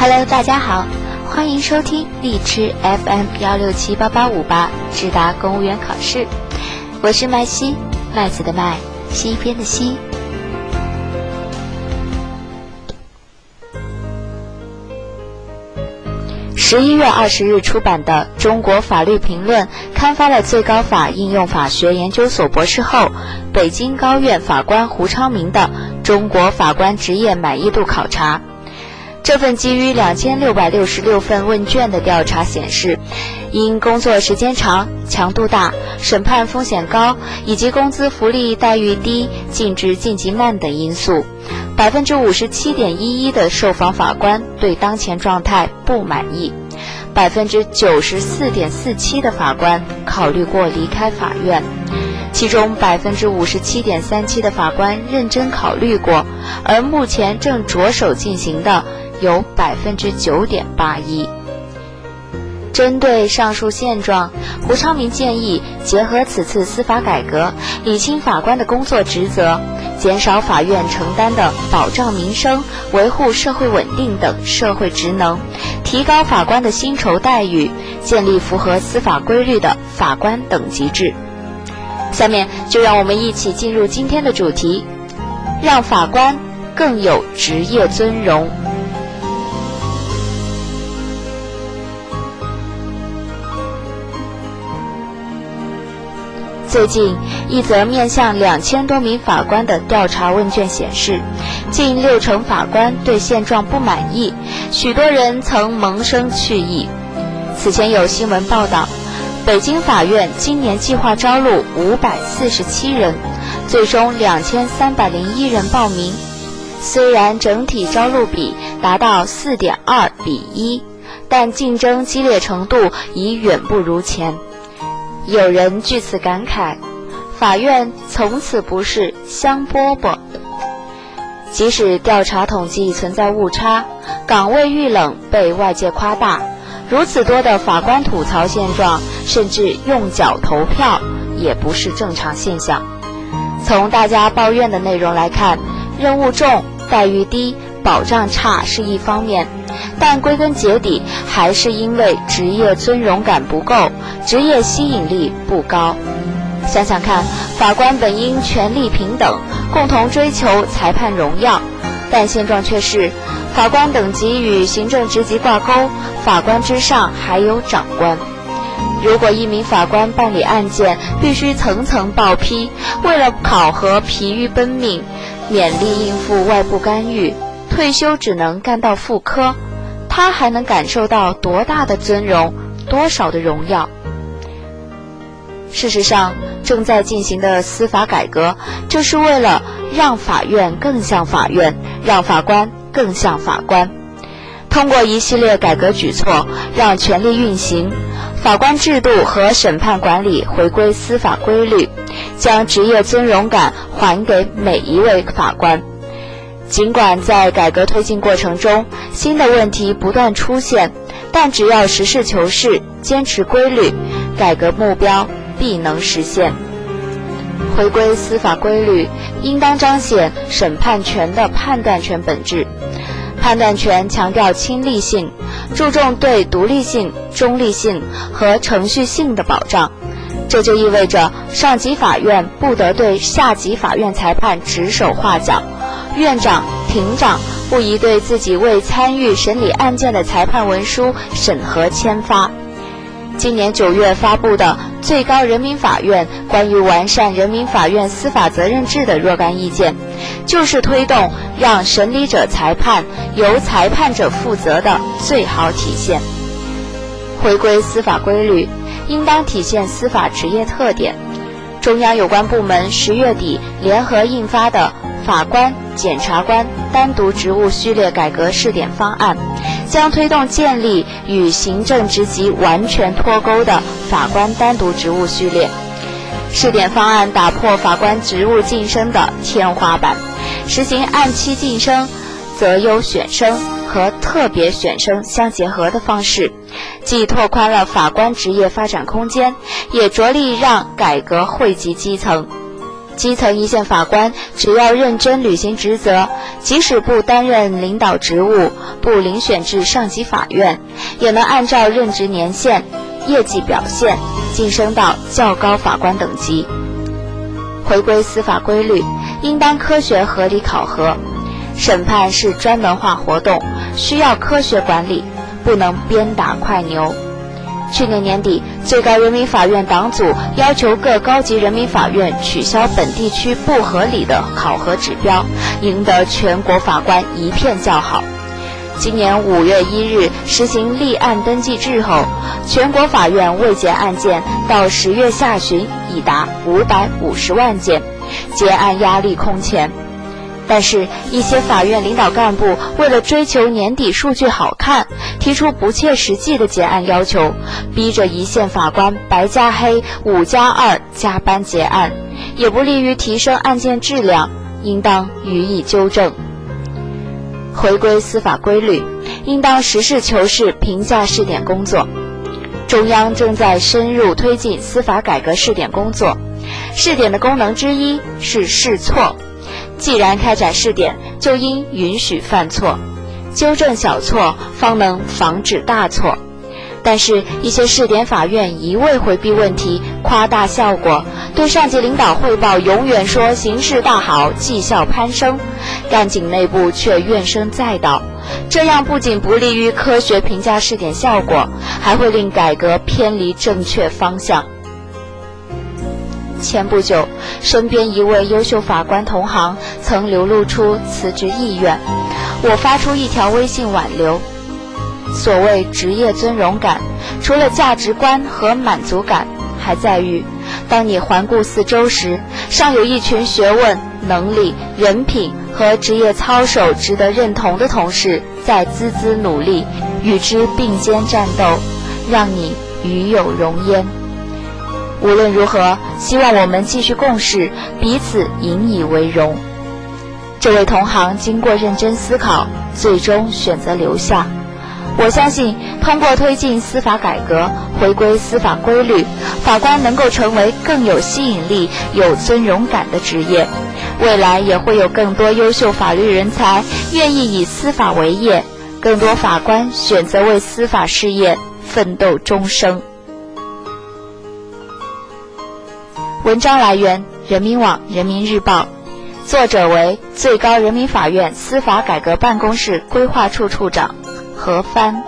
Hello，大家好，欢迎收听荔枝 FM 幺六七八八五八智达公务员考试，我是麦西，麦子的麦，西边的西。十一月二十日出版的《中国法律评论》刊发了最高法应用法学研究所博士后、北京高院法官胡昌明的《中国法官职业满意度考察》。这份基于两千六百六十六份问卷的调查显示，因工作时间长、强度大、审判风险高以及工资福利待遇低、尽职晋级慢等因素，百分之五十七点一一的受访法官对当前状态不满意，百分之九十四点四七的法官考虑过离开法院，其中百分之五十七点三七的法官认真考虑过，而目前正着手进行的。有百分之九点八一。针对上述现状，胡昌明建议结合此次司法改革，理清法官的工作职责，减少法院承担的保障民生、维护社会稳定等社会职能，提高法官的薪酬待遇，建立符合司法规律的法官等级制。下面就让我们一起进入今天的主题，让法官更有职业尊荣。最近，一则面向两千多名法官的调查问卷显示，近六成法官对现状不满意，许多人曾萌生去意。此前有新闻报道，北京法院今年计划招录五百四十七人，最终两千三百零一人报名。虽然整体招录比达到四点二比一，但竞争激烈程度已远不如前。有人据此感慨：“法院从此不是香饽饽。”即使调查统计存在误差，岗位遇冷被外界夸大，如此多的法官吐槽现状，甚至用脚投票，也不是正常现象。从大家抱怨的内容来看，任务重、待遇低、保障差是一方面。但归根结底，还是因为职业尊荣感不够，职业吸引力不高。想想看，法官本应权力平等，共同追求裁判荣耀，但现状却是，法官等级与行政职级挂钩，法官之上还有长官。如果一名法官办理案件必须层层报批，为了考核疲于奔命，勉力应付外部干预，退休只能干到副科。他还能感受到多大的尊荣，多少的荣耀？事实上，正在进行的司法改革，就是为了让法院更像法院，让法官更像法官。通过一系列改革举措，让权力运行、法官制度和审判管理回归司法规律，将职业尊荣感还给每一位法官。尽管在改革推进过程中，新的问题不断出现，但只要实事求是、坚持规律，改革目标必能实现。回归司法规律，应当彰显审判权的判断权本质。判断权强调亲历性，注重对独立性、中立性和程序性的保障。这就意味着，上级法院不得对下级法院裁判指手画脚。院长、庭长不宜对自己未参与审理案件的裁判文书审核签发。今年九月发布的《最高人民法院关于完善人民法院司法责任制的若干意见》，就是推动让审理者裁判、由裁判者负责的最好体现。回归司法规律，应当体现司法职业特点。中央有关部门十月底联合印发的。法官、检察官单独职务序列改革试点方案，将推动建立与行政职级完全脱钩的法官单独职务序列。试点方案打破法官职务晋升的天花板，实行按期晋升、择优选升和特别选升相结合的方式，既拓宽了法官职业发展空间，也着力让改革惠及基层。基层一线法官只要认真履行职责，即使不担任领导职务，不遴选至上级法院，也能按照任职年限、业绩表现晋升到较高法官等级。回归司法规律，应当科学合理考核。审判是专门化活动，需要科学管理，不能鞭打快牛。去年年底，最高人民法院党组要求各高级人民法院取消本地区不合理的考核指标，赢得全国法官一片叫好。今年五月一日实行立案登记制后，全国法院未结案件到十月下旬已达五百五十万件，结案压力空前。但是，一些法院领导干部为了追求年底数据好看，提出不切实际的结案要求，逼着一线法官白加黑、五加二加班结案，也不利于提升案件质量，应当予以纠正。回归司法规律，应当实事求是评价试点工作。中央正在深入推进司法改革试点工作，试点的功能之一是试错。既然开展试点，就应允许犯错，纠正小错，方能防止大错。但是，一些试点法院一味回避问题，夸大效果，对上级领导汇报永远说形势大好，绩效攀升，干警内部却怨声载道。这样不仅不利于科学评价试点效果，还会令改革偏离正确方向。前不久，身边一位优秀法官同行曾流露出辞职意愿，我发出一条微信挽留。所谓职业尊荣感，除了价值观和满足感，还在于，当你环顾四周时，尚有一群学问、能力、人品和职业操守值得认同的同事在孜孜努力，与之并肩战斗，让你与有荣焉。无论如何，希望我们继续共事，彼此引以为荣。这位同行经过认真思考，最终选择留下。我相信，通过推进司法改革，回归司法规律，法官能够成为更有吸引力、有尊荣感的职业。未来也会有更多优秀法律人才愿意以司法为业，更多法官选择为司法事业奋斗终生。文章来源：人民网、人民日报，作者为最高人民法院司法改革办公室规划处处长何帆。